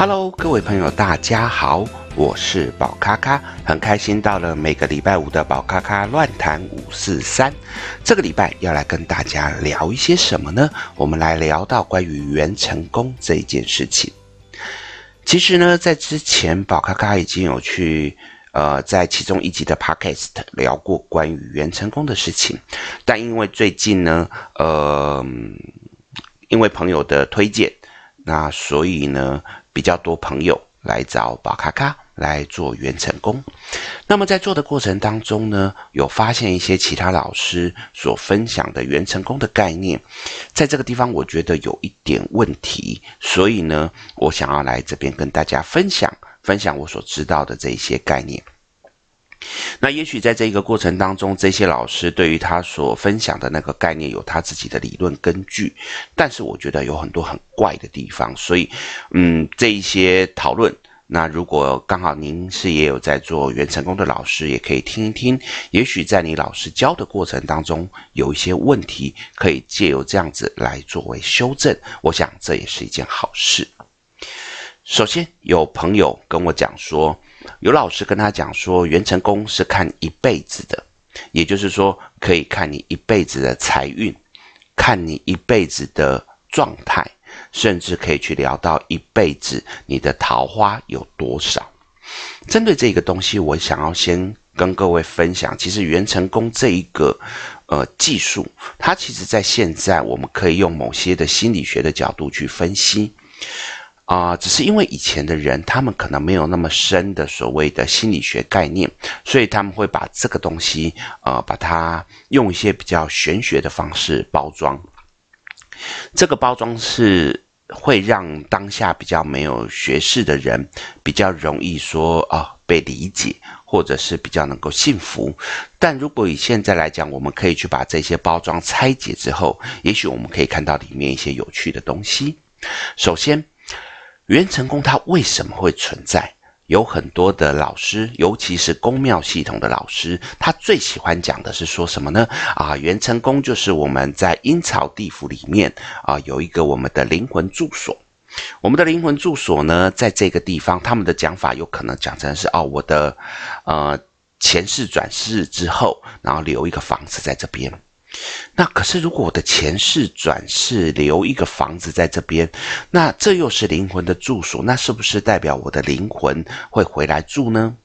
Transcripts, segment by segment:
Hello，各位朋友，大家好，我是宝咖咖，很开心到了每个礼拜五的宝咖咖乱谈五四三。这个礼拜要来跟大家聊一些什么呢？我们来聊到关于元成功这一件事情。其实呢，在之前宝咖咖已经有去呃，在其中一集的 Podcast 聊过关于元成功的事情，但因为最近呢，呃，因为朋友的推荐，那所以呢。比较多朋友来找宝咖咖来做元成功，那么在做的过程当中呢，有发现一些其他老师所分享的元成功的概念，在这个地方我觉得有一点问题，所以呢，我想要来这边跟大家分享分享我所知道的这一些概念。那也许在这个过程当中，这些老师对于他所分享的那个概念有他自己的理论根据，但是我觉得有很多很怪的地方，所以，嗯，这一些讨论，那如果刚好您是也有在做元成功的老师，也可以听一听，也许在你老师教的过程当中有一些问题，可以借由这样子来作为修正，我想这也是一件好事。首先，有朋友跟我讲说，有老师跟他讲说，元成功是看一辈子的，也就是说，可以看你一辈子的财运，看你一辈子的状态，甚至可以去聊到一辈子你的桃花有多少。针对这个东西，我想要先跟各位分享，其实元成功这一个呃技术，它其实在现在我们可以用某些的心理学的角度去分析。啊、只是因为以前的人，他们可能没有那么深的所谓的心理学概念，所以他们会把这个东西，呃，把它用一些比较玄学的方式包装。这个包装是会让当下比较没有学识的人比较容易说啊、被理解，或者是比较能够信服。但如果以现在来讲，我们可以去把这些包装拆解之后，也许我们可以看到里面一些有趣的东西。首先。元成功它为什么会存在？有很多的老师，尤其是宫庙系统的老师，他最喜欢讲的是说什么呢？啊，元成功就是我们在阴曹地府里面啊，有一个我们的灵魂住所。我们的灵魂住所呢，在这个地方，他们的讲法有可能讲成是哦，我的呃前世转世之后，然后留一个房子在这边。那可是，如果我的前世转世留一个房子在这边，那这又是灵魂的住所，那是不是代表我的灵魂会回来住呢？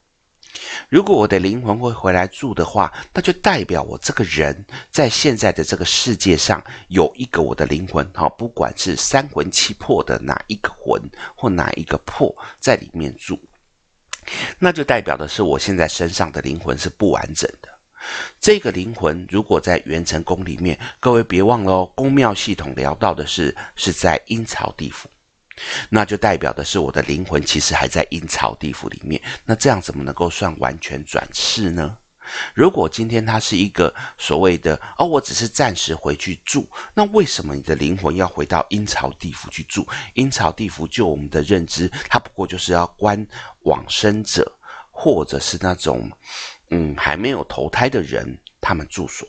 如果我的灵魂会回来住的话，那就代表我这个人在现在的这个世界上有一个我的灵魂，好，不管是三魂七魄的哪一个魂或哪一个魄在里面住，那就代表的是我现在身上的灵魂是不完整的。这个灵魂如果在元成宫里面，各位别忘了哦，宫庙系统聊到的是是在阴曹地府，那就代表的是我的灵魂其实还在阴曹地府里面。那这样怎么能够算完全转世呢？如果今天它是一个所谓的哦，我只是暂时回去住，那为什么你的灵魂要回到阴曹地府去住？阴曹地府就我们的认知，它不过就是要关往生者。或者是那种，嗯，还没有投胎的人，他们住所，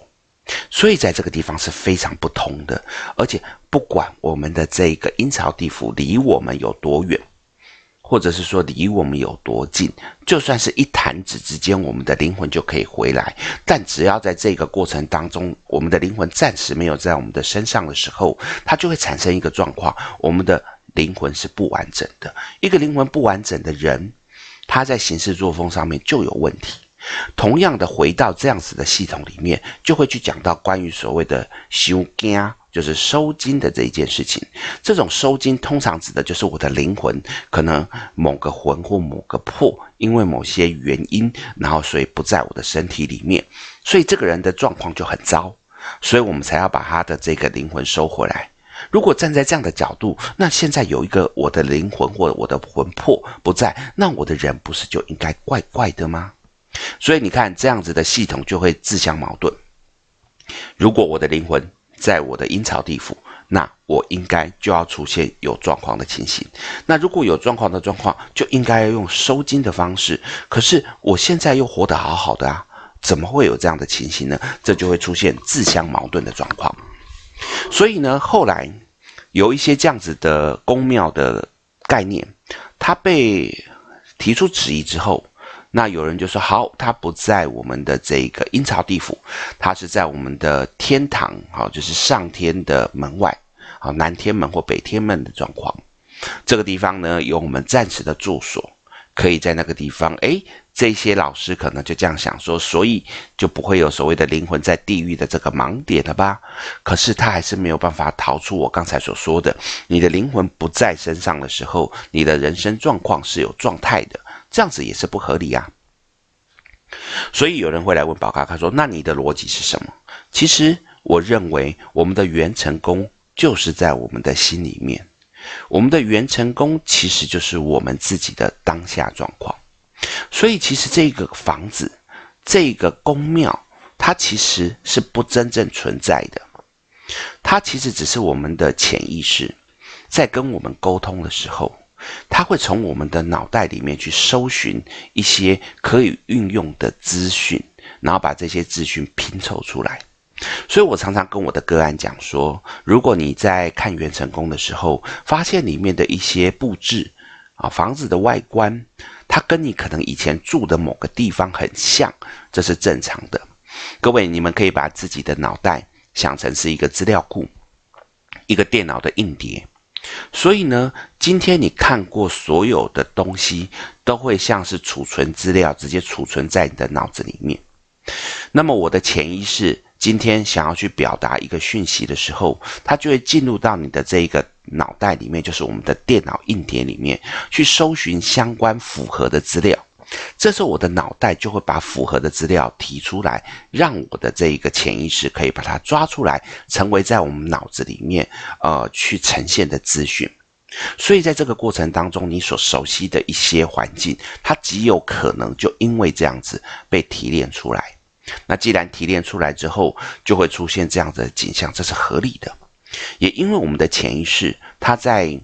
所以在这个地方是非常不通的。而且不管我们的这个阴曹地府离我们有多远，或者是说离我们有多近，就算是一弹指之间，我们的灵魂就可以回来。但只要在这个过程当中，我们的灵魂暂时没有在我们的身上的时候，它就会产生一个状况：我们的灵魂是不完整的。一个灵魂不完整的人。他在行事作风上面就有问题。同样的，回到这样子的系统里面，就会去讲到关于所谓的收惊，就是收惊的这一件事情。这种收惊通常指的就是我的灵魂可能某个魂或某个魄，因为某些原因，然后所以不在我的身体里面，所以这个人的状况就很糟，所以我们才要把他的这个灵魂收回来。如果站在这样的角度，那现在有一个我的灵魂或我的魂魄不在，那我的人不是就应该怪怪的吗？所以你看，这样子的系统就会自相矛盾。如果我的灵魂在我的阴曹地府，那我应该就要出现有状况的情形。那如果有状况的状况，就应该要用收金的方式。可是我现在又活得好好的啊，怎么会有这样的情形呢？这就会出现自相矛盾的状况。所以呢，后来有一些这样子的宫庙的概念，他被提出质疑之后，那有人就说：好，他不在我们的这个阴曹地府，他是在我们的天堂，好，就是上天的门外，好，南天门或北天门的状况。这个地方呢，有我们暂时的住所，可以在那个地方。诶，这些老师可能就这样想说，所以就不会有所谓的灵魂在地狱的这个盲点了吧？可是他还是没有办法逃出我刚才所说的，你的灵魂不在身上的时候，你的人生状况是有状态的，这样子也是不合理啊。所以有人会来问宝咖咖说：“那你的逻辑是什么？”其实我认为，我们的元成功就是在我们的心里面。我们的元成功其实就是我们自己的当下状况，所以其实这个房子、这个宫庙，它其实是不真正存在的，它其实只是我们的潜意识在跟我们沟通的时候，它会从我们的脑袋里面去搜寻一些可以运用的资讯，然后把这些资讯拼凑出来。所以我常常跟我的个案讲说，如果你在看元成功的时候，发现里面的一些布置啊，房子的外观，它跟你可能以前住的某个地方很像，这是正常的。各位，你们可以把自己的脑袋想成是一个资料库，一个电脑的硬碟。所以呢，今天你看过所有的东西，都会像是储存资料，直接储存在你的脑子里面。那么我的潜意识。今天想要去表达一个讯息的时候，它就会进入到你的这一个脑袋里面，就是我们的电脑硬碟里面，去搜寻相关符合的资料。这时候我的脑袋就会把符合的资料提出来，让我的这一个潜意识可以把它抓出来，成为在我们脑子里面呃去呈现的资讯。所以在这个过程当中，你所熟悉的一些环境，它极有可能就因为这样子被提炼出来。那既然提炼出来之后，就会出现这样的景象，这是合理的。也因为我们的潜意识，它在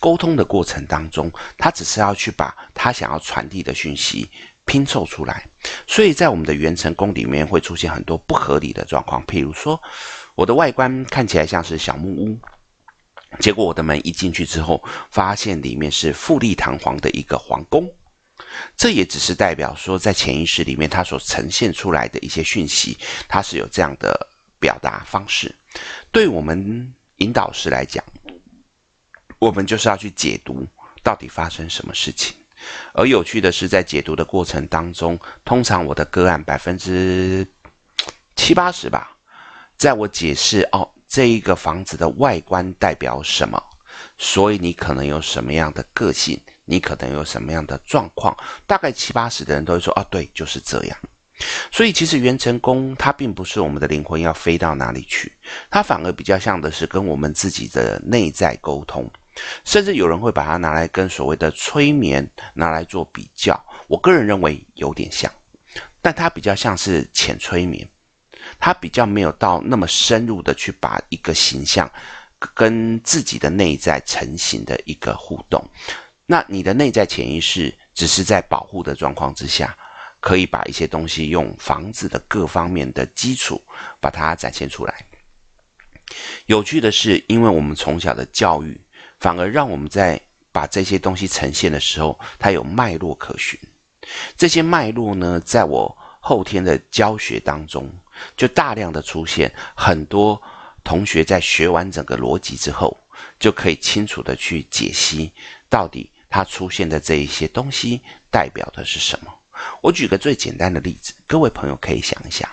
沟通的过程当中，他只是要去把他想要传递的讯息拼凑出来，所以在我们的元成宫里面会出现很多不合理的状况。譬如说，我的外观看起来像是小木屋，结果我的门一进去之后，发现里面是富丽堂皇的一个皇宫。这也只是代表说，在潜意识里面，它所呈现出来的一些讯息，它是有这样的表达方式。对我们引导师来讲，我们就是要去解读到底发生什么事情。而有趣的是，在解读的过程当中，通常我的个案百分之七八十吧，在我解释哦，这一个房子的外观代表什么。所以你可能有什么样的个性，你可能有什么样的状况，大概七八十的人都会说啊，对，就是这样。所以其实元成宫它并不是我们的灵魂要飞到哪里去，它反而比较像的是跟我们自己的内在沟通，甚至有人会把它拿来跟所谓的催眠拿来做比较。我个人认为有点像，但它比较像是浅催眠，它比较没有到那么深入的去把一个形象。跟自己的内在成型的一个互动，那你的内在潜意识只是在保护的状况之下，可以把一些东西用房子的各方面的基础把它展现出来。有趣的是，因为我们从小的教育，反而让我们在把这些东西呈现的时候，它有脉络可循。这些脉络呢，在我后天的教学当中，就大量的出现很多。同学在学完整个逻辑之后，就可以清楚地去解析到底它出现的这一些东西代表的是什么。我举个最简单的例子，各位朋友可以想一想，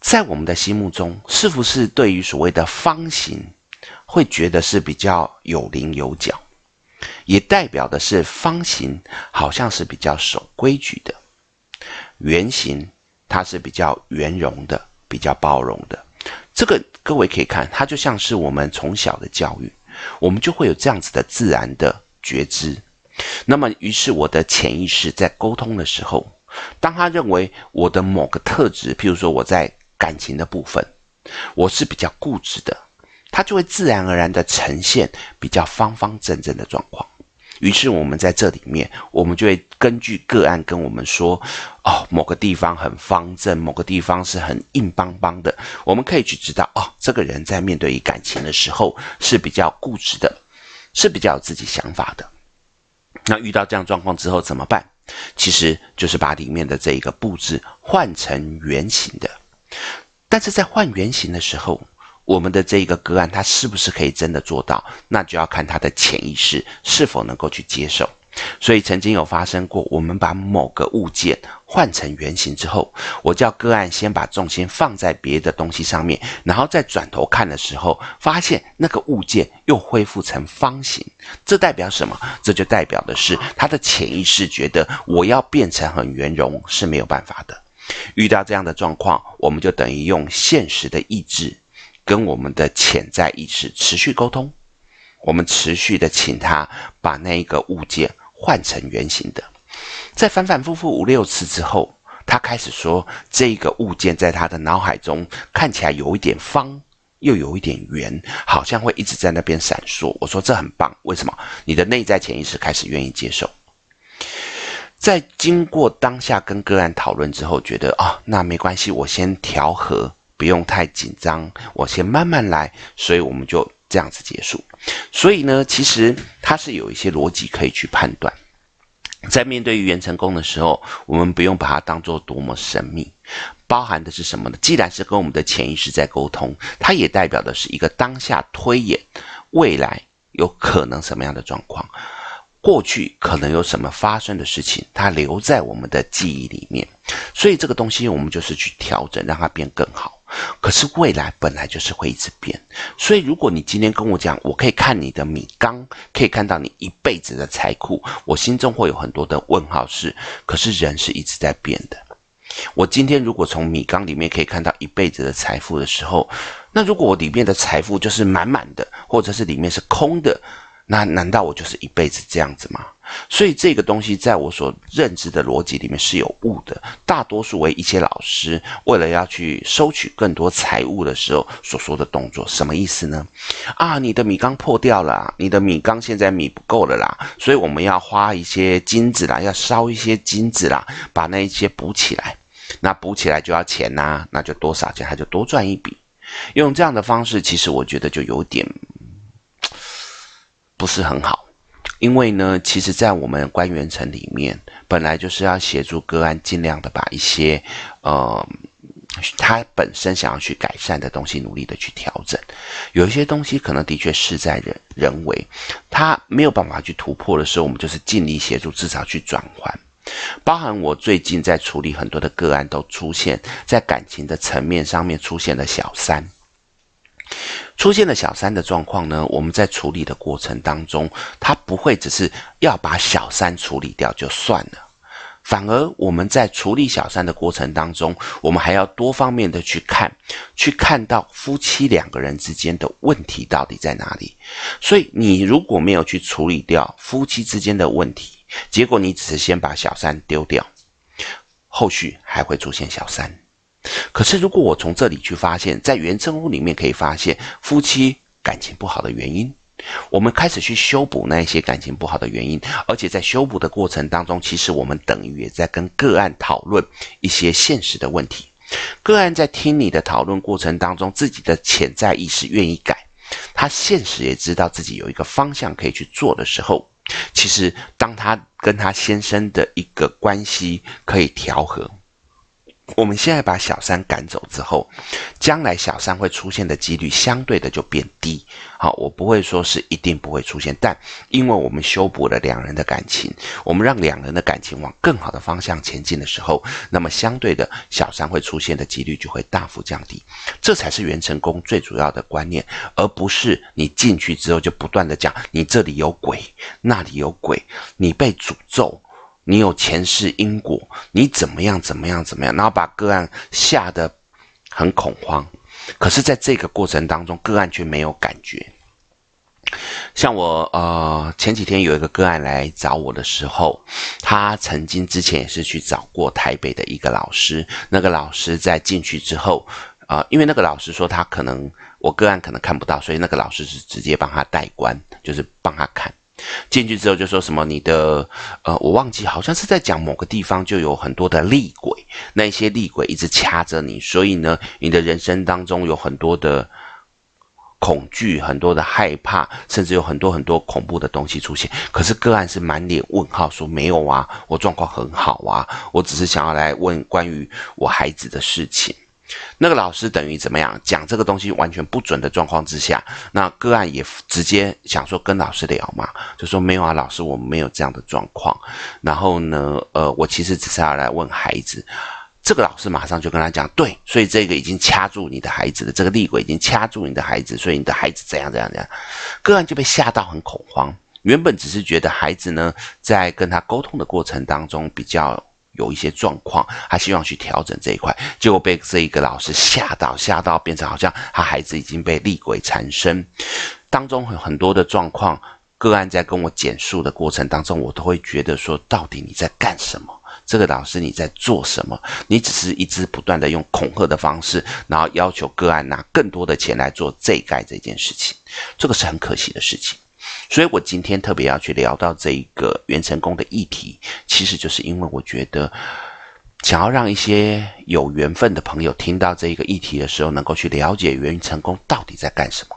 在我们的心目中，是不是对于所谓的方形，会觉得是比较有棱有角，也代表的是方形好像是比较守规矩的，圆形它是比较圆融的，比较包容的。这个各位可以看，它就像是我们从小的教育，我们就会有这样子的自然的觉知。那么，于是我的潜意识在沟通的时候，当他认为我的某个特质，譬如说我在感情的部分，我是比较固执的，他就会自然而然的呈现比较方方正正的状况。于是我们在这里面，我们就会根据个案跟我们说，哦，某个地方很方正，某个地方是很硬邦邦的。我们可以去知道，哦，这个人在面对于感情的时候是比较固执的，是比较有自己想法的。那遇到这样状况之后怎么办？其实就是把里面的这一个布置换成圆形的。但是在换圆形的时候，我们的这一个个案他是不是可以真的做到？那就要看他的潜意识是否能够去接受。所以曾经有发生过，我们把某个物件换成圆形之后，我叫个案先把重心放在别的东西上面，然后再转头看的时候，发现那个物件又恢复成方形。这代表什么？这就代表的是他的潜意识觉得我要变成很圆融是没有办法的。遇到这样的状况，我们就等于用现实的意志跟我们的潜在意识持续沟通，我们持续的请他把那一个物件。换成圆形的，在反反复复五六次之后，他开始说，这个物件在他的脑海中看起来有一点方，又有一点圆，好像会一直在那边闪烁。我说这很棒，为什么？你的内在潜意识开始愿意接受。在经过当下跟个案讨论之后，觉得啊、哦，那没关系，我先调和，不用太紧张，我先慢慢来，所以我们就。这样子结束，所以呢，其实它是有一些逻辑可以去判断。在面对于元成功的时候，我们不用把它当做多么神秘，包含的是什么呢？既然是跟我们的潜意识在沟通，它也代表的是一个当下推演未来有可能什么样的状况，过去可能有什么发生的事情，它留在我们的记忆里面。所以这个东西我们就是去调整，让它变更好。可是未来本来就是会一直变，所以如果你今天跟我讲，我可以看你的米缸，可以看到你一辈子的财库，我心中会有很多的问号是，可是人是一直在变的。我今天如果从米缸里面可以看到一辈子的财富的时候，那如果我里面的财富就是满满的，或者是里面是空的。那难道我就是一辈子这样子吗？所以这个东西在我所认知的逻辑里面是有误的。大多数为一些老师为了要去收取更多财物的时候所说的动作，什么意思呢？啊，你的米缸破掉了，你的米缸现在米不够了啦，所以我们要花一些金子啦，要烧一些金子啦，把那一些补起来。那补起来就要钱呐、那就多少钱，他就多赚一笔。用这样的方式，其实我觉得就有点。不是很好，因为呢，其实，在我们观元层里面，本来就是要协助个案，尽量的把一些，呃，他本身想要去改善的东西，努力的去调整。有一些东西可能的确事在人人为，他没有办法去突破的时候，我们就是尽力协助，至少去转换。包含我最近在处理很多的个案，都出现在感情的层面上面出现了小三。出现了小三的状况呢，我们在处理的过程当中，他不会只是要把小三处理掉就算了，反而我们在处理小三的过程当中，我们还要多方面的去看，去看到夫妻两个人之间的问题到底在哪里。所以你如果没有去处理掉夫妻之间的问题，结果你只是先把小三丢掉，后续还会出现小三。可是，如果我从这里去发现，在原生屋里面可以发现夫妻感情不好的原因，我们开始去修补那一些感情不好的原因，而且在修补的过程当中，其实我们等于也在跟个案讨论一些现实的问题。个案在听你的讨论过程当中，自己的潜在意识愿意改，他现实也知道自己有一个方向可以去做的时候，其实当他跟他先生的一个关系可以调和。我们现在把小三赶走之后，将来小三会出现的几率相对的就变低。好，我不会说是一定不会出现，但因为我们修补了两人的感情，我们让两人的感情往更好的方向前进的时候，那么相对的小三会出现的几率就会大幅降低。这才是元成功最主要的观念，而不是你进去之后就不断的讲你这里有鬼，那里有鬼，你被诅咒。你有前世因果，你怎么样怎么样怎么样，然后把个案吓得很恐慌。可是，在这个过程当中，个案却没有感觉。像我呃前几天有一个个案来找我的时候，他曾经之前也是去找过台北的一个老师，那个老师在进去之后，呃，因为那个老师说他可能我个案可能看不到，所以那个老师是直接帮他代观，就是帮他看。进去之后就说什么你的呃，我忘记好像是在讲某个地方就有很多的厉鬼，那些厉鬼一直掐着你，所以呢，你的人生当中有很多的恐惧、很多的害怕，甚至有很多很多恐怖的东西出现。可是个案是满脸问号，说没有啊，我状况很好啊，我只是想要来问关于我孩子的事情。那个老师等于怎么样讲这个东西完全不准的状况之下，那个案也直接想说跟老师聊嘛，就说没有啊，老师我们没有这样的状况。然后呢，呃，我其实只是要来问孩子。这个老师马上就跟他讲，对，所以这个已经掐住你的孩子了，这个厉鬼已经掐住你的孩子，所以你的孩子怎样怎样怎样，个案就被吓到很恐慌。原本只是觉得孩子呢，在跟他沟通的过程当中比较有一些状况，他希望去调整这一块，结果被这一个老师吓到，吓到变成好像他孩子已经被厉鬼缠身，当中有很多的状况，个案在跟我简述的过程当中，我都会觉得说，到底你在干什么？这个老师你在做什么？你只是一直不断的用恐吓的方式，然后要求个案拿更多的钱来做这盖这件事情，这个是很可惜的事情。所以我今天特别要去聊到这一个元成功的议题，其实就是因为我觉得，想要让一些有缘分的朋友听到这一个议题的时候，能够去了解元成功到底在干什么。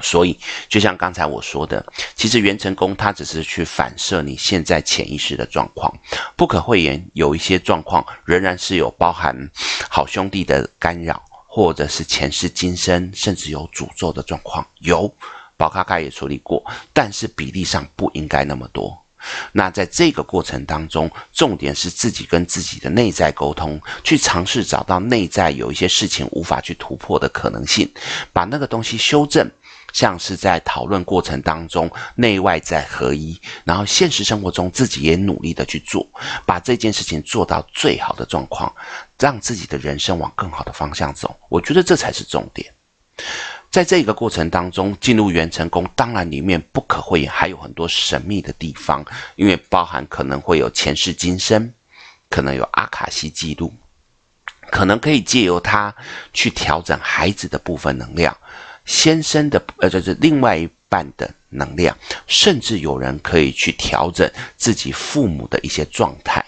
所以，就像刚才我说的，其实元成功它只是去反射你现在潜意识的状况。不可讳言，有一些状况仍然是有包含好兄弟的干扰，或者是前世今生，甚至有诅咒的状况。有，宝咖咖也处理过，但是比例上不应该那么多。那在这个过程当中，重点是自己跟自己的内在沟通，去尝试找到内在有一些事情无法去突破的可能性，把那个东西修正。像是在讨论过程当中，内外在合一，然后现实生活中自己也努力的去做，把这件事情做到最好的状况，让自己的人生往更好的方向走。我觉得这才是重点。在这个过程当中，进入元成功，当然里面不可讳言还有很多神秘的地方，因为包含可能会有前世今生，可能有阿卡西记录，可能可以借由它去调整孩子的部分能量。先生的呃，就是另外一半的能量，甚至有人可以去调整自己父母的一些状态，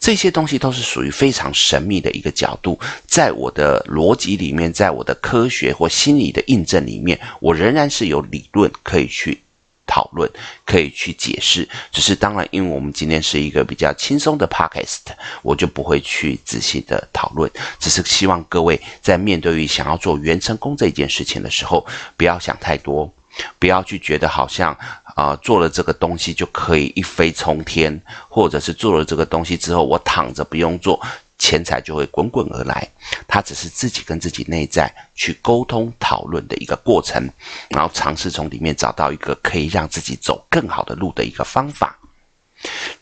这些东西都是属于非常神秘的一个角度。在我的逻辑里面，在我的科学或心理的印证里面，我仍然是有理论可以去。讨论可以去解释，只是当然，因为我们今天是一个比较轻松的 podcast，我就不会去仔细的讨论。只是希望各位在面对于想要做元成功这件事情的时候，不要想太多，不要去觉得好像啊、做了这个东西就可以一飞冲天，或者是做了这个东西之后我躺着不用做。钱财就会滚滚而来，它只是自己跟自己内在去沟通讨论的一个过程，然后尝试从里面找到一个可以让自己走更好的路的一个方法。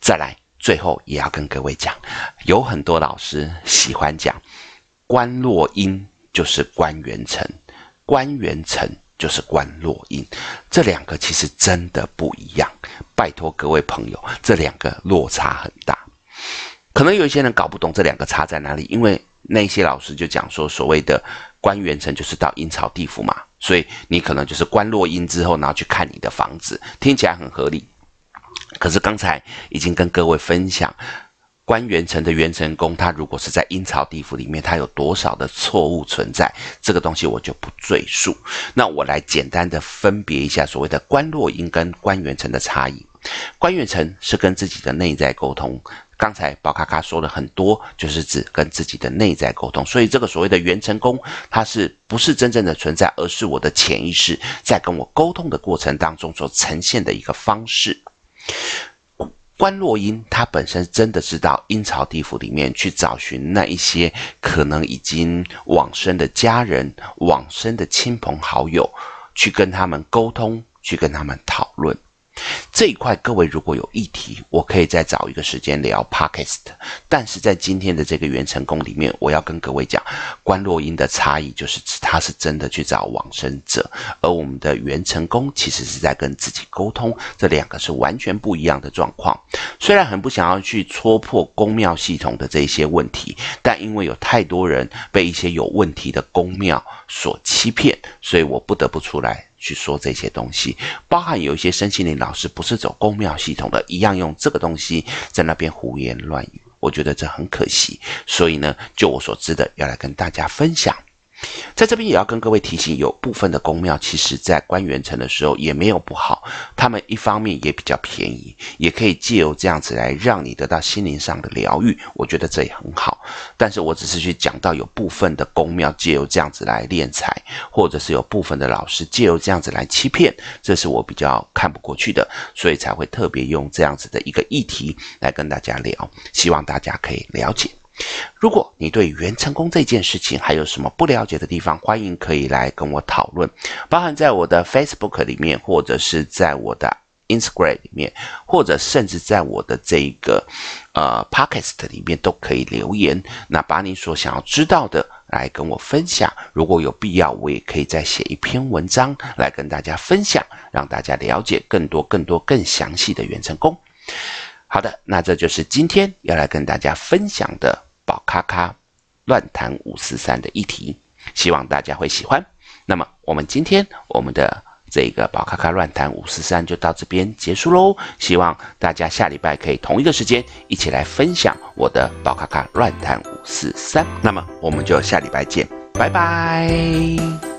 再来，最后也要跟各位讲，有很多老师喜欢讲观落阴就是观元辰，观元辰就是观落阴，这两个其实真的不一样。拜托各位朋友，这两个落差很大。可能有一些人搞不懂这两个差在哪里，因为那些老师就讲说，所谓的观元辰就是到阴曹地府嘛，所以你可能就是观落阴之后，然后去看你的房子，听起来很合理。可是刚才已经跟各位分享，关元辰的元成功，它如果是在阴曹地府里面，它有多少的错误存在，这个东西我就不赘述。那我来简单的分别一下所谓的观落阴跟观元辰的差异。观元辰是跟自己的内在沟通。刚才宝咖咖说了很多，就是指跟自己的内在沟通，所以这个所谓的元成功，它是不是真正的存在，而是我的潜意识在跟我沟通的过程当中所呈现的一个方式。观落阴，它本身真的是到阴曹地府里面去找寻那一些可能已经往生的家人、往生的亲朋好友，去跟他们沟通，去跟他们讨论。这一块，各位如果有议题，我可以再找一个时间聊 Podcast。但是在今天的这个元辰宫里面，我要跟各位讲，观落阴的差异就是指它是真的去找往生者，而我们的元辰宫其实是在跟自己沟通，这两个是完全不一样的状况。虽然很不想要去戳破宫庙系统的这些问题，但因为有太多人被一些有问题的宫庙所欺骗，所以我不得不出来。去说这些东西，包含有一些身心灵老师不是走公庙系统的，一样用这个东西在那边胡言乱语，我觉得这很可惜。所以呢，就我所知的，要来跟大家分享。在这边也要跟各位提醒，有部分的宫庙其实在关元城的时候也没有不好，他们一方面也比较便宜，也可以借由这样子来让你得到心灵上的疗愈，我觉得这也很好。但是我只是去讲到有部分的宫庙借由这样子来敛财，或者是有部分的老师借由这样子来欺骗，这是我比较看不过去的，所以才会特别用这样子的一个议题来跟大家聊，希望大家可以了解。如果你对元辰宫这件事情还有什么不了解的地方，欢迎可以来跟我讨论，包含在我的 Facebook 里面，或者是在我的 Instagram 里面，或者甚至在我的这个呃 Podcast 里面都可以留言。那把你所想要知道的来跟我分享，如果有必要，我也可以再写一篇文章来跟大家分享，让大家了解更多、更多、更详细的元成功。好的，那这就是今天要来跟大家分享的宝咖咖乱谈五四三的议题，希望大家会喜欢。那么我们今天我们的这个宝咖咖乱谈五四三就到这边结束喽，希望大家下礼拜可以同一个时间一起来分享我的宝咖咖乱谈五四三。那么我们就下礼拜见，拜拜。